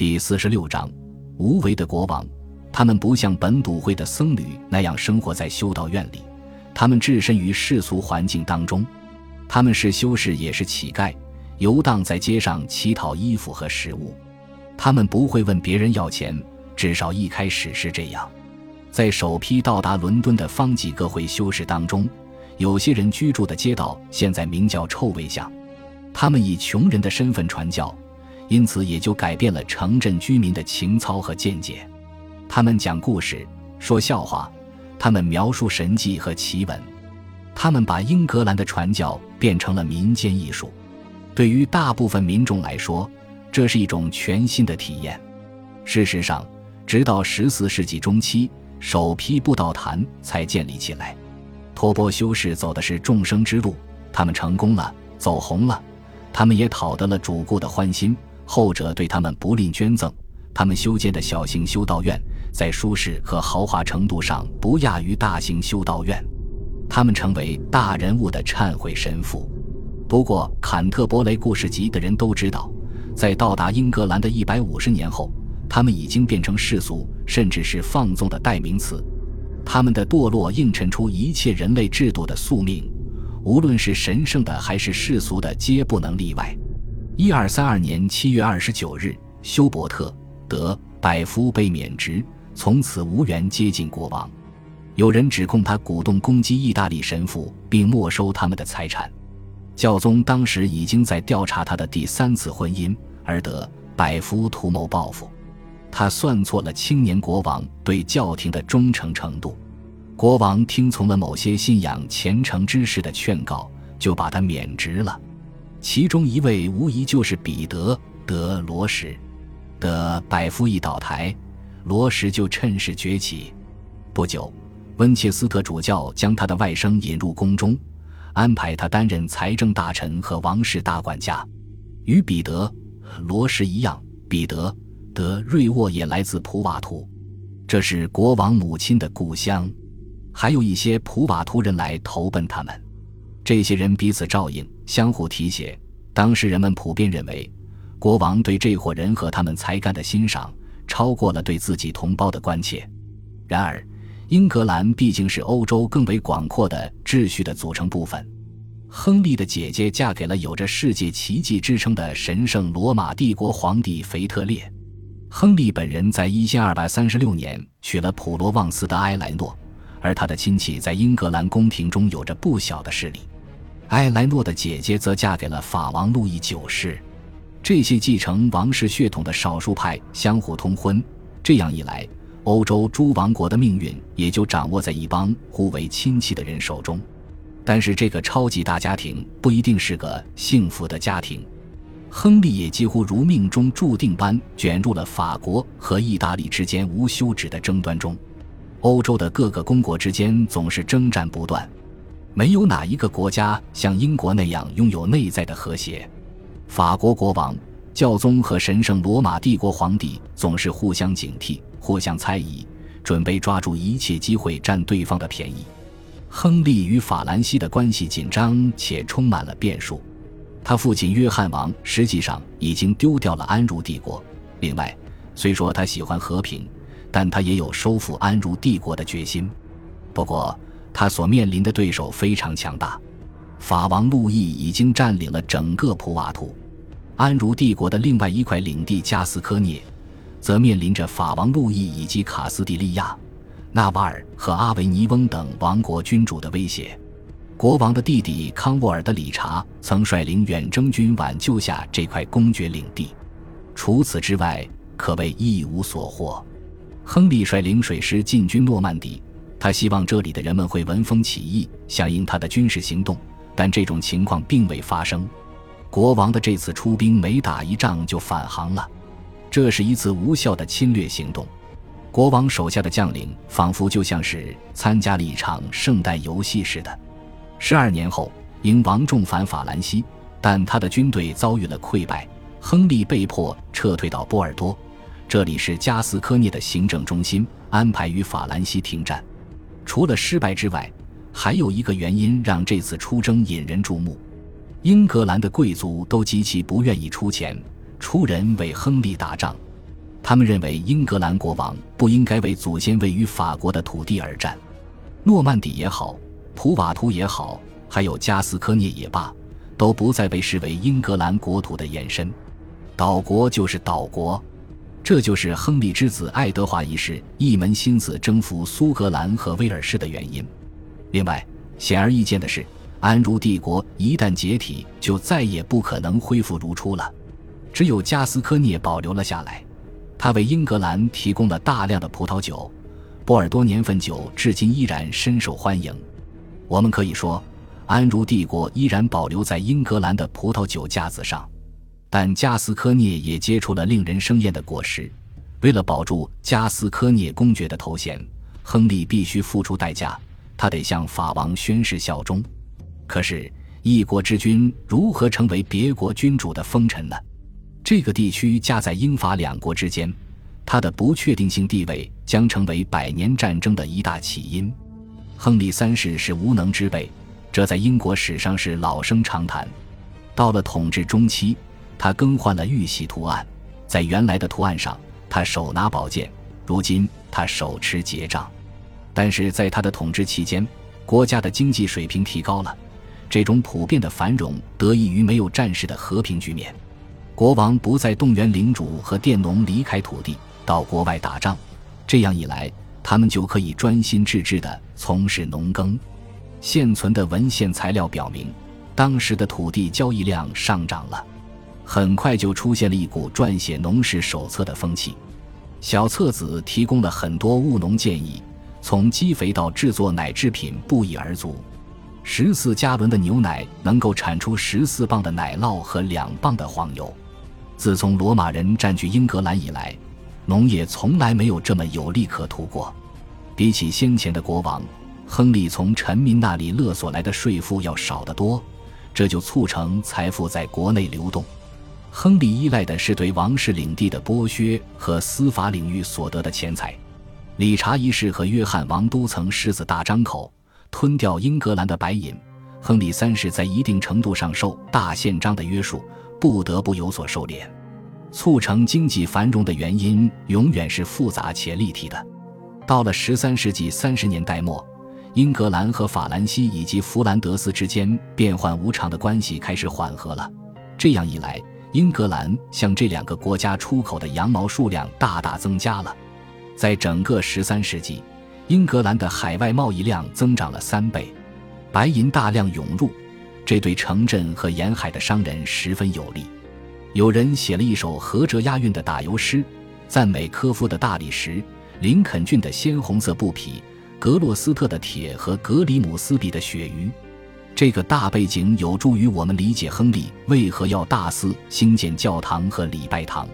第四十六章，无为的国王。他们不像本笃会的僧侣那样生活在修道院里，他们置身于世俗环境当中。他们是修士，也是乞丐，游荡在街上乞讨衣服和食物。他们不会问别人要钱，至少一开始是这样。在首批到达伦敦的方济各会修士当中，有些人居住的街道现在名叫臭味巷。他们以穷人的身份传教。因此，也就改变了城镇居民的情操和见解。他们讲故事、说笑话，他们描述神迹和奇闻，他们把英格兰的传教变成了民间艺术。对于大部分民众来说，这是一种全新的体验。事实上，直到十四世纪中期，首批布道坛才建立起来。托钵修士走的是众生之路，他们成功了，走红了，他们也讨得了主顾的欢心。后者对他们不吝捐赠，他们修建的小型修道院在舒适和豪华程度上不亚于大型修道院。他们成为大人物的忏悔神父。不过，坎特伯雷故事集的人都知道，在到达英格兰的一百五十年后，他们已经变成世俗甚至是放纵的代名词。他们的堕落映衬出一切人类制度的宿命，无论是神圣的还是世俗的，皆不能例外。一二三二年七月二十九日，休伯特德百夫被免职，从此无缘接近国王。有人指控他鼓动攻击意大利神父，并没收他们的财产。教宗当时已经在调查他的第三次婚姻，而德百夫图谋报复。他算错了青年国王对教廷的忠诚程度。国王听从了某些信仰虔诚之士的劝告，就把他免职了。其中一位无疑就是彼得·德罗什。的百夫一倒台，罗什就趁势崛起。不久，温切斯特主教将他的外甥引入宫中，安排他担任财政大臣和王室大管家。与彼得·罗什一样，彼得·德瑞沃也来自普瓦图，这是国王母亲的故乡。还有一些普瓦图人来投奔他们。这些人彼此照应，相互提携。当时人们普遍认为，国王对这伙人和他们才干的欣赏，超过了对自己同胞的关切。然而，英格兰毕竟是欧洲更为广阔的秩序的组成部分。亨利的姐姐嫁给了有着世界奇迹之称的神圣罗马帝国皇帝腓特烈。亨利本人在一千二百三十六年娶了普罗旺斯的埃莱诺，而他的亲戚在英格兰宫廷中有着不小的势力。埃莱诺的姐姐则嫁给了法王路易九世，这些继承王室血统的少数派相互通婚，这样一来，欧洲诸王国的命运也就掌握在一帮互为亲戚的人手中。但是，这个超级大家庭不一定是个幸福的家庭。亨利也几乎如命中注定般卷入了法国和意大利之间无休止的争端中，欧洲的各个公国之间总是征战不断。没有哪一个国家像英国那样拥有内在的和谐。法国国王、教宗和神圣罗马帝国皇帝总是互相警惕、互相猜疑，准备抓住一切机会占对方的便宜。亨利与法兰西的关系紧张且充满了变数。他父亲约翰王实际上已经丢掉了安茹帝国。另外，虽说他喜欢和平，但他也有收复安茹帝国的决心。不过，他所面临的对手非常强大，法王路易已经占领了整个普瓦图，安茹帝国的另外一块领地加斯科涅，则面临着法王路易以及卡斯蒂利亚、纳瓦尔和阿维尼翁等王国君主的威胁。国王的弟弟康沃尔的理查曾率领远征军挽救下这块公爵领地，除此之外，可谓一无所获。亨利率领水师进军诺曼底。他希望这里的人们会闻风起义，响应他的军事行动，但这种情况并未发生。国王的这次出兵没打一仗就返航了，这是一次无效的侵略行动。国王手下的将领仿佛就像是参加了一场圣诞游戏似的。十二年后，英王重返法兰西，但他的军队遭遇了溃败，亨利被迫撤退到波尔多，这里是加斯科涅的行政中心，安排与法兰西停战。除了失败之外，还有一个原因让这次出征引人注目：英格兰的贵族都极其不愿意出钱出人为亨利打仗。他们认为英格兰国王不应该为祖先位于法国的土地而战。诺曼底也好，普瓦图也好，还有加斯科涅也罢，都不再被视为英格兰国土的延伸。岛国就是岛国，这就是亨利之子爱德华一世一门心思征服苏格兰和威尔士的原因。另外，显而易见的是，安茹帝国一旦解体，就再也不可能恢复如初了。只有加斯科涅保留了下来，他为英格兰提供了大量的葡萄酒。波尔多年份酒至今依然深受欢迎。我们可以说，安茹帝国依然保留在英格兰的葡萄酒架子上。但加斯科涅也结出了令人生厌的果实。为了保住加斯科涅公爵的头衔，亨利必须付出代价，他得向法王宣誓效忠。可是，一国之君如何成为别国君主的封臣呢？这个地区夹在英法两国之间，它的不确定性地位将成为百年战争的一大起因。亨利三世是无能之辈，这在英国史上是老生常谈。到了统治中期，他更换了玉玺图案，在原来的图案上，他手拿宝剑；如今他手持结杖。但是在他的统治期间，国家的经济水平提高了，这种普遍的繁荣得益于没有战事的和平局面。国王不再动员领主和佃农离开土地到国外打仗，这样一来，他们就可以专心致志地从事农耕。现存的文献材料表明，当时的土地交易量上涨了。很快就出现了一股撰写农事手册的风气，小册子提供了很多务农建议，从积肥到制作奶制品不一而足。十四加仑的牛奶能够产出十四磅的奶酪和两磅的黄油。自从罗马人占据英格兰以来，农业从来没有这么有利可图过。比起先前的国王，亨利从臣民那里勒索来的税赋要少得多，这就促成财富在国内流动。亨利依赖的是对王室领地的剥削和司法领域所得的钱财。理查一世和约翰王都曾狮子大张口，吞掉英格兰的白银。亨利三世在一定程度上受大宪章的约束，不得不有所收敛。促成经济繁荣的原因永远是复杂且立体的。到了十三世纪三十年代末，英格兰和法兰西以及弗兰德斯之间变幻无常的关系开始缓和了。这样一来，英格兰向这两个国家出口的羊毛数量大大增加了，在整个十三世纪，英格兰的海外贸易量增长了三倍，白银大量涌入，这对城镇和沿海的商人十分有利。有人写了一首合辙押韵的打油诗，赞美科夫的大理石、林肯郡的鲜红色布匹、格洛斯特的铁和格里姆斯比的鳕鱼。这个大背景有助于我们理解亨利为何要大肆兴建教堂和礼拜堂。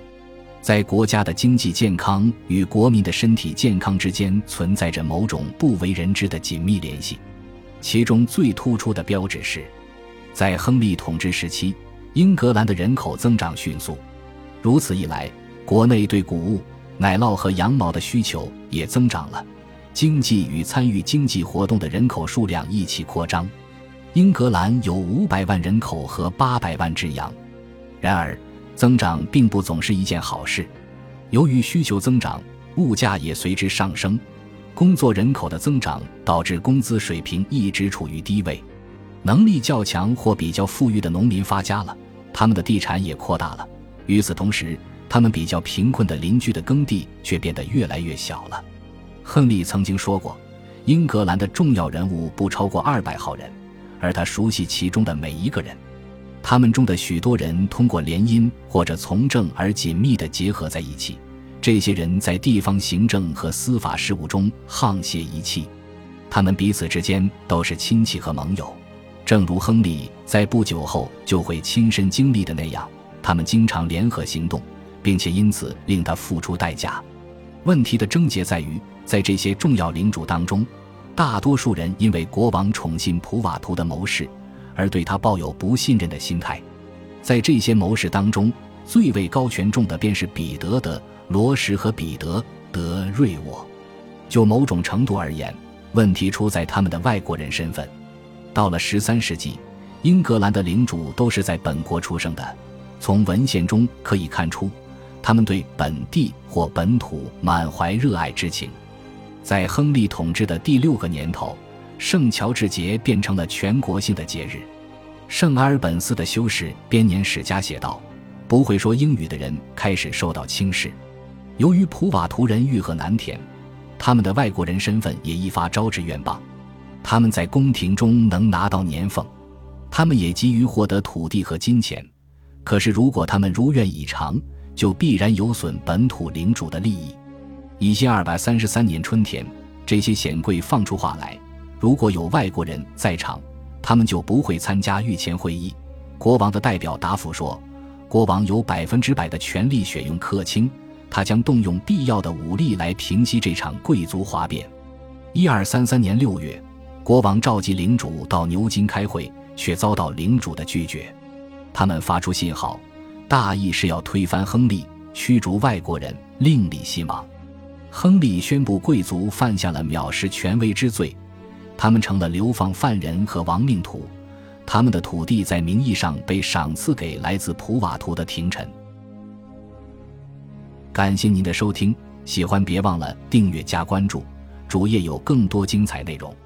在国家的经济健康与国民的身体健康之间存在着某种不为人知的紧密联系，其中最突出的标志是，在亨利统治时期，英格兰的人口增长迅速，如此一来，国内对谷物、奶酪和羊毛的需求也增长了，经济与参与经济活动的人口数量一起扩张。英格兰有五百万人口和八百万只羊，然而增长并不总是一件好事。由于需求增长，物价也随之上升。工作人口的增长导致工资水平一直处于低位。能力较强或比较富裕的农民发家了，他们的地产也扩大了。与此同时，他们比较贫困的邻居的耕地却变得越来越小了。亨利曾经说过，英格兰的重要人物不超过二百号人。而他熟悉其中的每一个人，他们中的许多人通过联姻或者从政而紧密地结合在一起。这些人在地方行政和司法事务中沆瀣一气，他们彼此之间都是亲戚和盟友。正如亨利在不久后就会亲身经历的那样，他们经常联合行动，并且因此令他付出代价。问题的症结在于，在这些重要领主当中。大多数人因为国王宠信普瓦图的谋士，而对他抱有不信任的心态。在这些谋士当中，最位高权重的便是彼得的罗什和彼得德瑞沃。就某种程度而言，问题出在他们的外国人身份。到了十三世纪，英格兰的领主都是在本国出生的。从文献中可以看出，他们对本地或本土满怀热爱之情。在亨利统治的第六个年头，圣乔治节变成了全国性的节日。圣阿尔本斯的修士编年史家写道：“不会说英语的人开始受到轻视。由于普瓦图人欲壑难填，他们的外国人身份也一发招致怨谤。他们在宫廷中能拿到年俸，他们也急于获得土地和金钱。可是，如果他们如愿以偿，就必然有损本土领主的利益。一千二百三十三年春天，这些显贵放出话来：如果有外国人在场。”他们就不会参加御前会议。国王的代表答复说：“国王有百分之百的权利选用客卿，他将动用必要的武力来平息这场贵族哗变。”一二三三年六月，国王召集领主到牛津开会，却遭到领主的拒绝。他们发出信号，大意是要推翻亨利，驱逐外国人，另立新王。亨利宣布贵族犯下了藐视权威之罪。他们成了流放犯人和亡命徒，他们的土地在名义上被赏赐给来自普瓦图的廷臣。感谢您的收听，喜欢别忘了订阅加关注，主页有更多精彩内容。